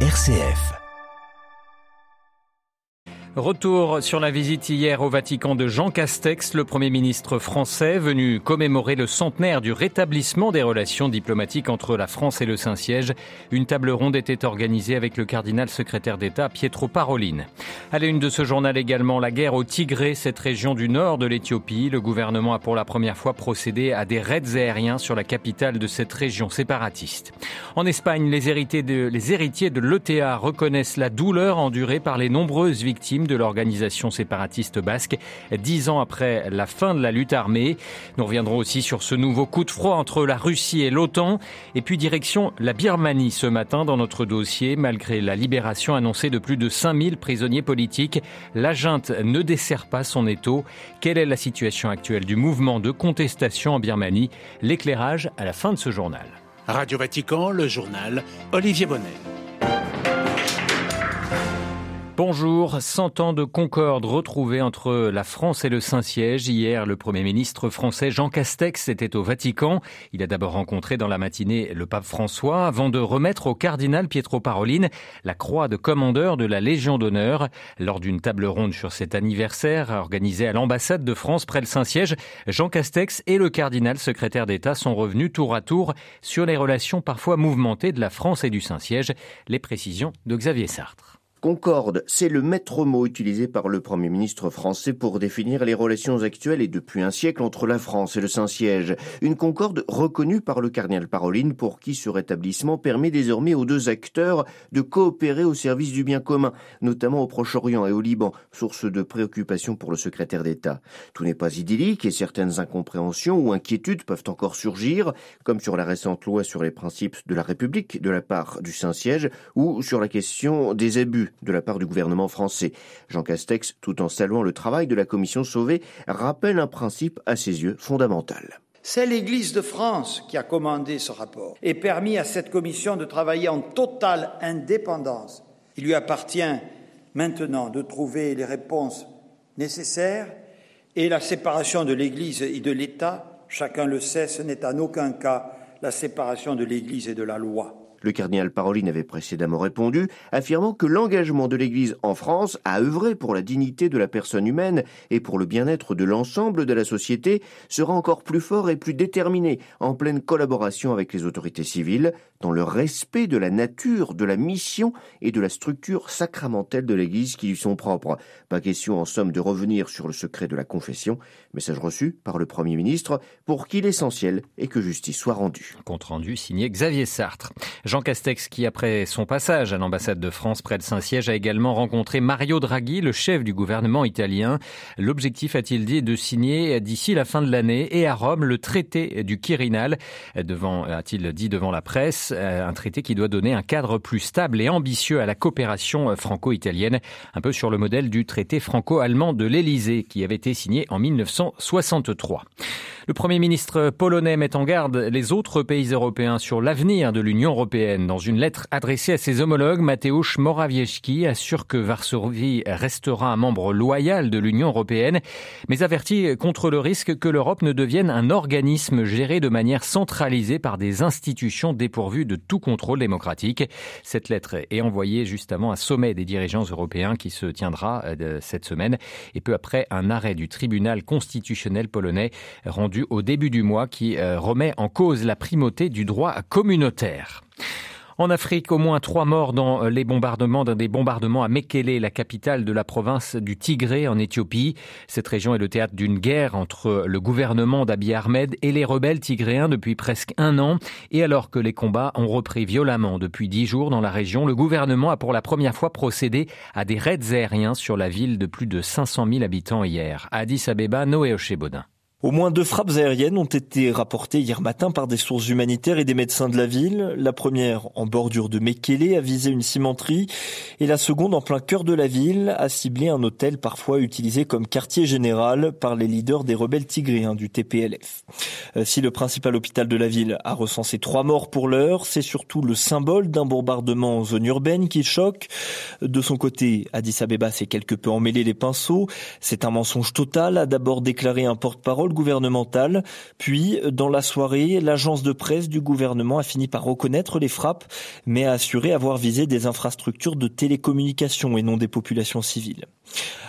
RCF. Retour sur la visite hier au Vatican de Jean Castex, le Premier ministre français, venu commémorer le centenaire du rétablissement des relations diplomatiques entre la France et le Saint-Siège. Une table ronde était organisée avec le cardinal secrétaire d'État Pietro Parolin. À la une de ce journal également, la guerre au Tigré, cette région du nord de l'Éthiopie. Le gouvernement a pour la première fois procédé à des raids aériens sur la capitale de cette région séparatiste. En Espagne, les héritiers de, l'ETA reconnaissent la douleur endurée par les nombreuses victimes de l'organisation séparatiste basque, dix ans après la fin de la lutte armée. Nous reviendrons aussi sur ce nouveau coup de froid entre la Russie et l'OTAN, et puis direction la Birmanie ce matin dans notre dossier. Malgré la libération annoncée de plus de 5000 prisonniers politiques, la junte ne dessert pas son étau. Quelle est la situation actuelle du mouvement de contestation en Birmanie? L'éclairage à la fin de ce journal. Radio Vatican, le journal Olivier Bonnet. Bonjour, 100 ans de concorde retrouvés entre la France et le Saint-Siège. Hier, le Premier ministre français Jean Castex était au Vatican. Il a d'abord rencontré dans la matinée le pape François avant de remettre au cardinal Pietro Parolin la croix de commandeur de la Légion d'honneur. Lors d'une table ronde sur cet anniversaire organisée à l'ambassade de France près le Saint-Siège, Jean Castex et le cardinal secrétaire d'État sont revenus tour à tour sur les relations parfois mouvementées de la France et du Saint-Siège. Les précisions de Xavier Sartre. Concorde, c'est le maître mot utilisé par le Premier ministre français pour définir les relations actuelles et depuis un siècle entre la France et le Saint-Siège. Une concorde reconnue par le cardinal Paroline pour qui ce rétablissement permet désormais aux deux acteurs de coopérer au service du bien commun, notamment au Proche-Orient et au Liban, source de préoccupation pour le secrétaire d'État. Tout n'est pas idyllique et certaines incompréhensions ou inquiétudes peuvent encore surgir, comme sur la récente loi sur les principes de la République de la part du Saint-Siège ou sur la question des abus de la part du gouvernement français. Jean Castex, tout en saluant le travail de la commission sauvée, rappelle un principe à ses yeux fondamental. C'est l'Église de France qui a commandé ce rapport et permis à cette commission de travailler en totale indépendance. Il lui appartient maintenant de trouver les réponses nécessaires et la séparation de l'Église et de l'État, chacun le sait, ce n'est en aucun cas la séparation de l'Église et de la loi. Le cardinal Parolin avait précédemment répondu, affirmant que l'engagement de l'Église en France à œuvrer pour la dignité de la personne humaine et pour le bien-être de l'ensemble de la société sera encore plus fort et plus déterminé, en pleine collaboration avec les autorités civiles, dans le respect de la nature, de la mission et de la structure sacramentelle de l'Église qui lui sont propres. Pas question en somme de revenir sur le secret de la confession, message reçu par le Premier ministre pour qui l'essentiel est que justice soit rendue. Compte rendu signé Xavier Sartre. Castex, qui après son passage à l'ambassade de France près de Saint-Siège, a également rencontré Mario Draghi, le chef du gouvernement italien. L'objectif, a-t-il dit, est de signer d'ici la fin de l'année et à Rome le traité du Quirinal, devant, a-t-il dit devant la presse, un traité qui doit donner un cadre plus stable et ambitieux à la coopération franco-italienne, un peu sur le modèle du traité franco-allemand de l'Élysée qui avait été signé en 1963. Le Premier ministre polonais met en garde les autres pays européens sur l'avenir de l'Union européenne. Dans une lettre adressée à ses homologues, Mateusz Morawiecki assure que Varsovie restera un membre loyal de l'Union européenne, mais avertit contre le risque que l'Europe ne devienne un organisme géré de manière centralisée par des institutions dépourvues de tout contrôle démocratique. Cette lettre est envoyée juste avant un sommet des dirigeants européens qui se tiendra euh, cette semaine et peu après un arrêt du tribunal constitutionnel polonais rendu au début du mois qui euh, remet en cause la primauté du droit communautaire. En Afrique, au moins trois morts dans euh, les bombardements, dans des bombardements à Mekele, la capitale de la province du Tigré en Éthiopie. Cette région est le théâtre d'une guerre entre le gouvernement d'Abiy Ahmed et les rebelles tigréens depuis presque un an. Et alors que les combats ont repris violemment depuis dix jours dans la région, le gouvernement a pour la première fois procédé à des raids aériens sur la ville de plus de 500 000 habitants hier. Addis Abeba, Noé Ochebodin. Au moins deux frappes aériennes ont été rapportées hier matin par des sources humanitaires et des médecins de la ville. La première en bordure de Mekele a visé une cimenterie et la seconde en plein cœur de la ville a ciblé un hôtel parfois utilisé comme quartier général par les leaders des rebelles tigréens du TPLF. Euh, si le principal hôpital de la ville a recensé trois morts pour l'heure, c'est surtout le symbole d'un bombardement en zone urbaine qui choque. De son côté, Addis Abeba s'est quelque peu emmêlé les pinceaux. C'est un mensonge total, a d'abord déclaré un porte-parole porte-parole gouvernemental. Puis, dans la soirée, l'agence de presse du gouvernement a fini par reconnaître les frappes, mais a assuré avoir visé des infrastructures de télécommunications et non des populations civiles.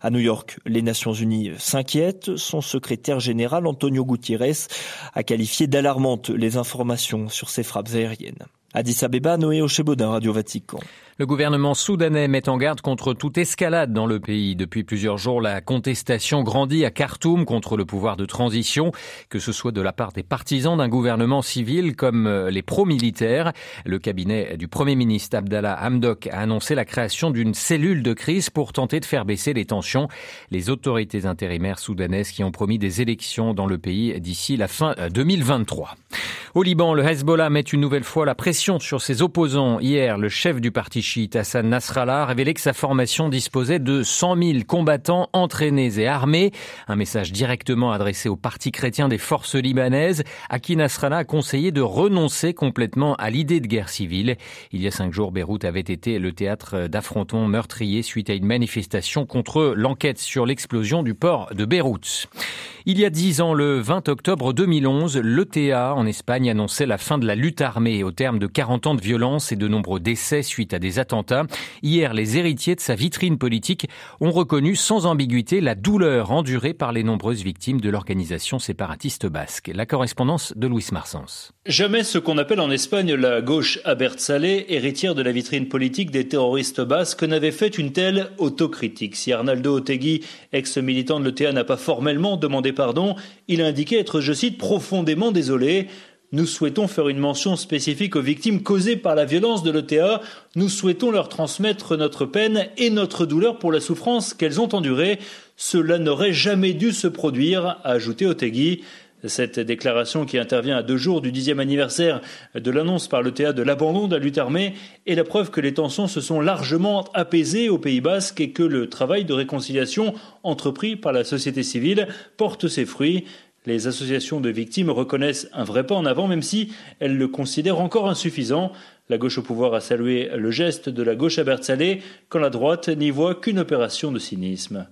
À New York, les Nations Unies s'inquiètent. Son secrétaire général, Antonio Gutiérrez, a qualifié d'alarmantes les informations sur ces frappes aériennes. Addis Abeba, Noé Ochebodin, Radio Vatican. Le gouvernement soudanais met en garde contre toute escalade dans le pays. Depuis plusieurs jours, la contestation grandit à Khartoum contre le pouvoir de transition, que ce soit de la part des partisans d'un gouvernement civil comme euh, les pro-militaires. Le cabinet du Premier ministre Abdallah Hamdok a annoncé la création d'une cellule de crise pour tenter de faire baisser les tensions. Les autorités intérimaires soudanaises qui ont promis des élections dans le pays d'ici la fin 2023. Euh, Au Liban, le Hezbollah met une nouvelle fois la pression sur ses opposants. Hier, le chef du parti chiite Hassan Nasrallah a révélé que sa formation disposait de 100 000 combattants entraînés et armés. Un message directement adressé au parti chrétien des forces libanaises, à qui Nasrallah a conseillé de renoncer complètement à l'idée de guerre civile. Il y a cinq jours, Beyrouth avait été le théâtre d'affrontements meurtriers suite à une manifestation contre l'enquête sur l'explosion du port de Beyrouth. Il y a dix ans, le 20 octobre 2011, l'ETA en Espagne annonçait la fin de la lutte armée au terme de 40 ans de violence et de nombreux décès suite à des attentats. Hier, les héritiers de sa vitrine politique ont reconnu sans ambiguïté la douleur endurée par les nombreuses victimes de l'organisation séparatiste basque. La correspondance de Louis Marsens. Jamais ce qu'on appelle en Espagne la gauche Salé, héritière de la vitrine politique des terroristes basques, n'avait fait une telle autocritique. Si Arnaldo Otegui, ex-militant de l'ETA, n'a pas formellement demandé pardon, il a indiqué être, je cite, profondément désolé. Nous souhaitons faire une mention spécifique aux victimes causées par la violence de l'ETA. Nous souhaitons leur transmettre notre peine et notre douleur pour la souffrance qu'elles ont endurée. Cela n'aurait jamais dû se produire, a ajouté Otegui. Cette déclaration qui intervient à deux jours du dixième anniversaire de l'annonce par le théâtre de l'abandon de la lutte armée est la preuve que les tensions se sont largement apaisées au Pays basque et que le travail de réconciliation entrepris par la société civile porte ses fruits. Les associations de victimes reconnaissent un vrai pas en avant, même si elles le considèrent encore insuffisant. La gauche au pouvoir a salué le geste de la gauche à Salé, quand la droite n'y voit qu'une opération de cynisme.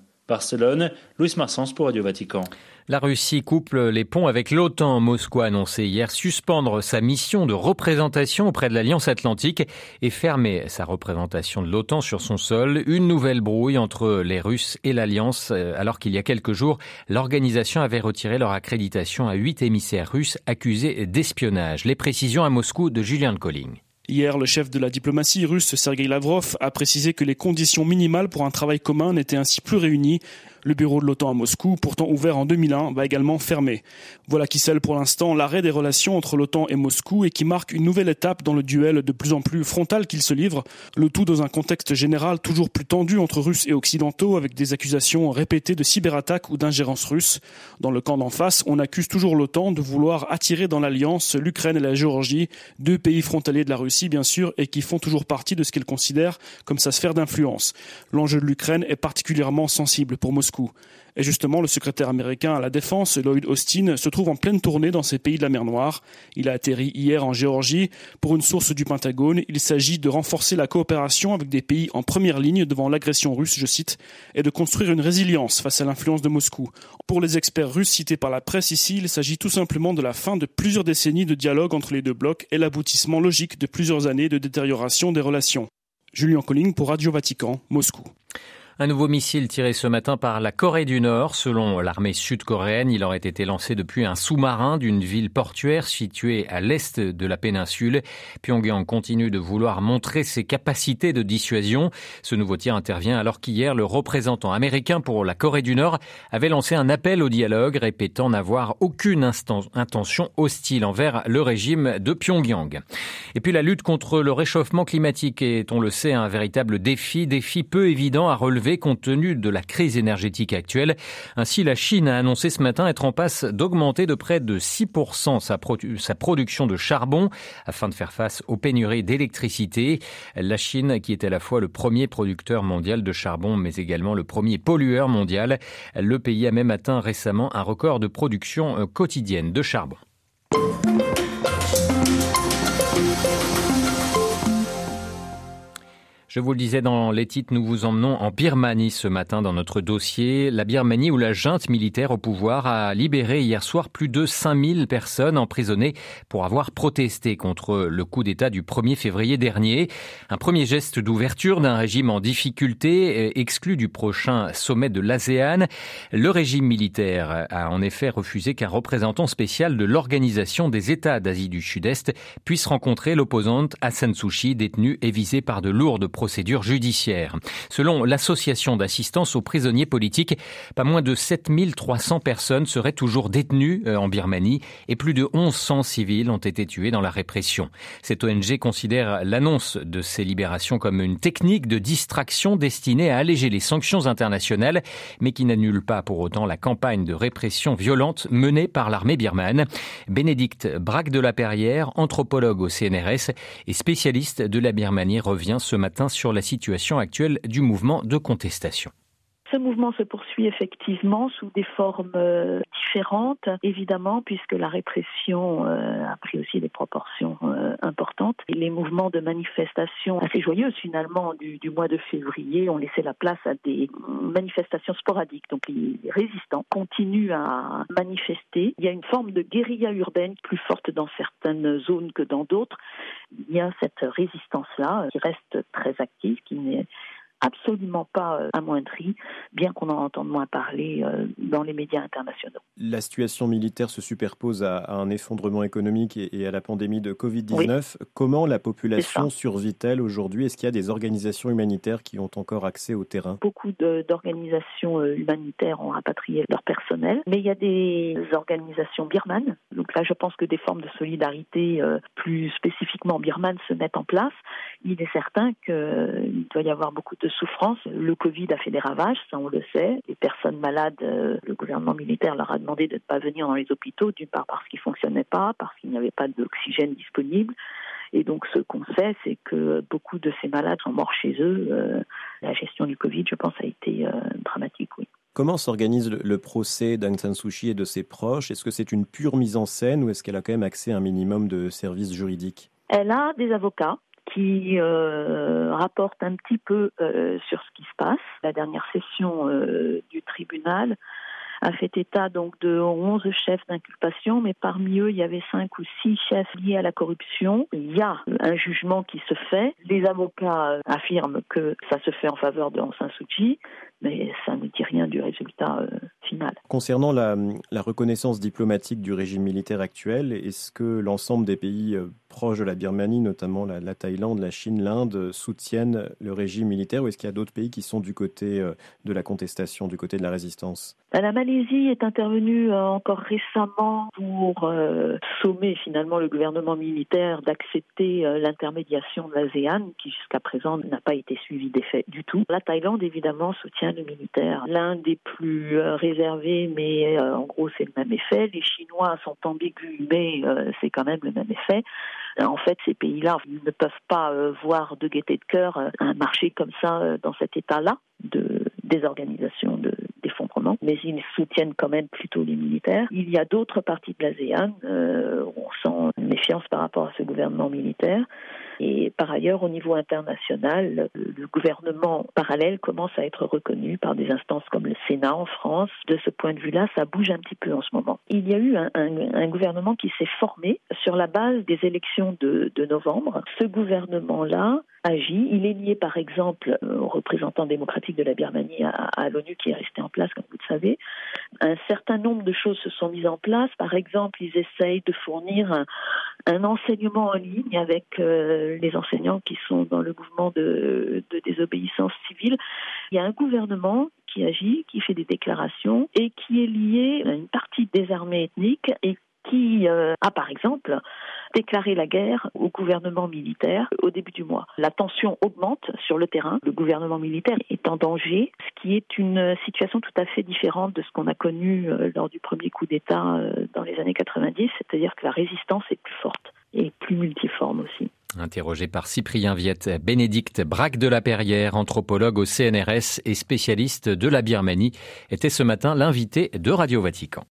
La Russie couple les ponts avec l'OTAN. Moscou a annoncé hier suspendre sa mission de représentation auprès de l'Alliance Atlantique et fermer sa représentation de l'OTAN sur son sol. Une nouvelle brouille entre les Russes et l'Alliance, euh, alors qu'il y a quelques jours, l'organisation avait retiré leur accréditation à huit émissaires russes accusés d'espionnage. Les précisions à Moscou de Julian Colling. Hier, le chef de la diplomatie russe, Sergei Lavrov, a précisé que les conditions minimales pour un travail commun n'étaient ainsi plus réunies le bureau de l'OTAN à Moscou, pourtant ouvert en 2001, va également fermer. Voilà qui scelle pour l'instant l'arrêt des relations entre l'OTAN et Moscou et qui marque une nouvelle étape dans le duel de plus en plus frontal qu'il se livre, le tout dans un contexte général toujours plus tendu entre Russes et Occidentaux avec des accusations répétées de cyberattaques ou d'ingérence russe. Dans le camp d'en face, on accuse toujours l'OTAN de vouloir attirer dans l'alliance l'Ukraine et la Géorgie, deux pays frontaliers de la Russie bien sûr et qui font toujours partie de ce qu'elle considère comme sa sphère d'influence. L'enjeu de l'Ukraine est particulièrement sensible pour Moscou. Et justement, le secrétaire américain à la Défense, Lloyd Austin, se trouve en pleine tournée dans ces pays de la mer Noire. Il a atterri hier en Géorgie. Pour une source du Pentagone, il s'agit de renforcer la coopération avec des pays en première ligne devant l'agression russe, je cite, et de construire une résilience face à l'influence de Moscou. Pour les experts russes cités par la presse ici, il s'agit tout simplement de la fin de plusieurs décennies de dialogue entre les deux blocs et l'aboutissement logique de plusieurs années de détérioration des relations. Julien Colling pour Radio Vatican, Moscou. Un nouveau missile tiré ce matin par la Corée du Nord. Selon l'armée sud-coréenne, il aurait été lancé depuis un sous-marin d'une ville portuaire située à l'est de la péninsule. Pyongyang continue de vouloir montrer ses capacités de dissuasion. Ce nouveau tir intervient alors qu'hier, le représentant américain pour la Corée du Nord avait lancé un appel au dialogue, répétant n'avoir aucune intention hostile envers le régime de Pyongyang. Et puis la lutte contre le réchauffement climatique est, on le sait, un véritable défi, défi peu évident à relever compte tenu de la crise énergétique actuelle. Ainsi, la Chine a annoncé ce matin être en passe d'augmenter de près de 6% sa, sa production de charbon afin de faire face aux pénuries d'électricité. La Chine, qui est à la fois le premier producteur mondial de charbon, mais également le premier pollueur mondial, le pays a même atteint récemment un record de production euh, quotidienne de charbon. Je vous le disais dans les titres, nous vous emmenons en Birmanie ce matin dans notre dossier. La Birmanie où la junte militaire au pouvoir a libéré hier soir plus de 5000 personnes emprisonnées pour avoir protesté contre le coup d'État du 1er février dernier. Un premier geste d'ouverture d'un régime en difficulté, euh, exclu du prochain sommet de l'ASEAN. Le régime militaire a en effet refusé qu'un représentant spécial de l'Organisation des États d'Asie du Sud-Est puisse rencontrer l'opposante Aung Suu Kyi, détenue et visée par de lourdes procédure judiciaire. Selon l'association d'assistance aux prisonniers politiques, pas moins de 7300 personnes seraient toujours détenues euh, en Birmanie et plus de 1100 civils ont été tués dans la répression. Cette ONG considère l'annonce de ces libérations comme une technique de distraction destinée à alléger les sanctions internationales, mais qui n'annule pas pour autant la campagne de répression violente menée par l'armée birmane. Bénédicte Braque de la Perrière, anthropologue au CNRS et spécialiste de la Birmanie, revient ce matin sur la situation actuelle du mouvement de contestation. Ce mouvement se poursuit effectivement sous des formes euh, différentes, évidemment, puisque la répression euh, a pris aussi des proportions euh, importantes. Les mouvements de manifestation assez joyeuses, finalement, du, mois de février ont laissé la place à des manifestations sporadiques. Donc les résistants continuent à manifester. Il y a une forme de guérilla urbaine plus forte dans certaines zones que dans d'autres. Il y a cette résistance-là qui reste très active, qui n'est absolument pas euh, amoindri, bien qu'on en entende moins parler euh, dans les médias internationaux. La situation militaire se superpose à, un effondrement économique et, à la pandémie de Covid-19. Comment la population survit-elle aujourd'hui? Est-ce qu'il y a des organisations humanitaires qui ont encore accès au terrain? Beaucoup d'organisations euh, humanitaires ont rapatrié leur personnel, mais il y a des organisations birmanes. Donc là, je pense que des formes de solidarité plus spécifiquement birmanes se mettent en place. Il est certain qu'il doit y avoir beaucoup de souffrance. Le Covid a fait des ravages, ça on le sait. Les personnes malades, euh, le gouvernement militaire leur a demandé de ne pas venir dans les hôpitaux, d'une part parce qu'ils ne fonctionnaient pas, parce qu'il n'y avait pas d'oxygène disponible. Et donc, ce qu'on sait, c'est que beaucoup de ces malades sont morts chez eux. Euh, la gestion du Covid, je pense, a été euh, dramatique, oui. Comment s'organise le, procès d'Aung San Suu Kyi et de ses proches? Est-ce que c'est une pure mise en scène ou est-ce qu'elle a quand même accès à un minimum de services juridiques? Elle a des avocats qui euh, rapporte un petit peu euh, sur ce qui se passe. La dernière session euh, du tribunal a fait état donc de 11 chefs d'inculpation, mais parmi eux, il y avait cinq ou six chefs liés à la corruption. Il y a un jugement qui se fait. Les avocats affirment que ça se fait en faveur de Aung San Suu Kyi, mais ça ne dit rien du résultat final. Concernant la, la, reconnaissance diplomatique du régime militaire actuel, est-ce que l'ensemble des pays proches de la Birmanie, notamment la, la Thaïlande, la Chine, l'Inde, soutiennent le régime militaire ou est-ce qu'il y a d'autres pays qui sont du côté euh, de la contestation, du côté de la résistance? Bah, La Malaisie est intervenue euh, encore récemment pour euh, sommer finalement le gouvernement militaire d'accepter l'intermédiation de l'ASEAN, qui jusqu'à présent n'a pas été suivie d'effet du tout. La Thaïlande, évidemment, soutient le militaire. L'un des plus réservés, mais en gros, c'est le même effet. Les Chinois sont ambigus, mais c'est quand même le même effet. En fait, ces pays-là ne peuvent pas euh, voir de gaieté de cœur euh, un marché comme ça euh, dans cet état-là de désorganisation, de d'effondrement, mais ils soutiennent quand même plutôt les militaires. Il y a d'autres parties de l'ASEAN où on sent une méfiance par rapport à ce gouvernement militaire. Et par ailleurs, au niveau international, le gouvernement parallèle commence à être reconnu par des instances comme le Sénat en France. De ce point de vue-là, ça bouge un petit peu en ce moment. Il y a eu un, gouvernement qui s'est formé sur la base des élections de, novembre. Ce gouvernement-là agit. Il est lié, par exemple, au représentant démocratique de la Birmanie à l'ONU qui est resté en place, comme vous le savez. Un certain nombre de choses se sont mises en place. Par exemple, ils essayent de fournir un, enseignement en ligne avec euh, les enseignants qui sont dans le mouvement de, désobéissance civile. Il y a un gouvernement qui agit, qui fait des déclarations et qui est lié à une partie des armées ethniques et qui euh, a par exemple déclaré la guerre au gouvernement militaire au début du mois. La tension augmente sur le terrain, le gouvernement militaire est en danger, ce qui est une situation tout à fait différente de ce qu'on a connu euh, lors du premier coup d'État dans les années 90, c'est-à-dire que la résistance est plus forte et plus multiforme aussi. Interrogé par Cyprien Viette, Bénédicte Braque de la Perrière, anthropologue au CNRS et spécialiste de la Birmanie, était ce matin l'invité de Radio Vatican.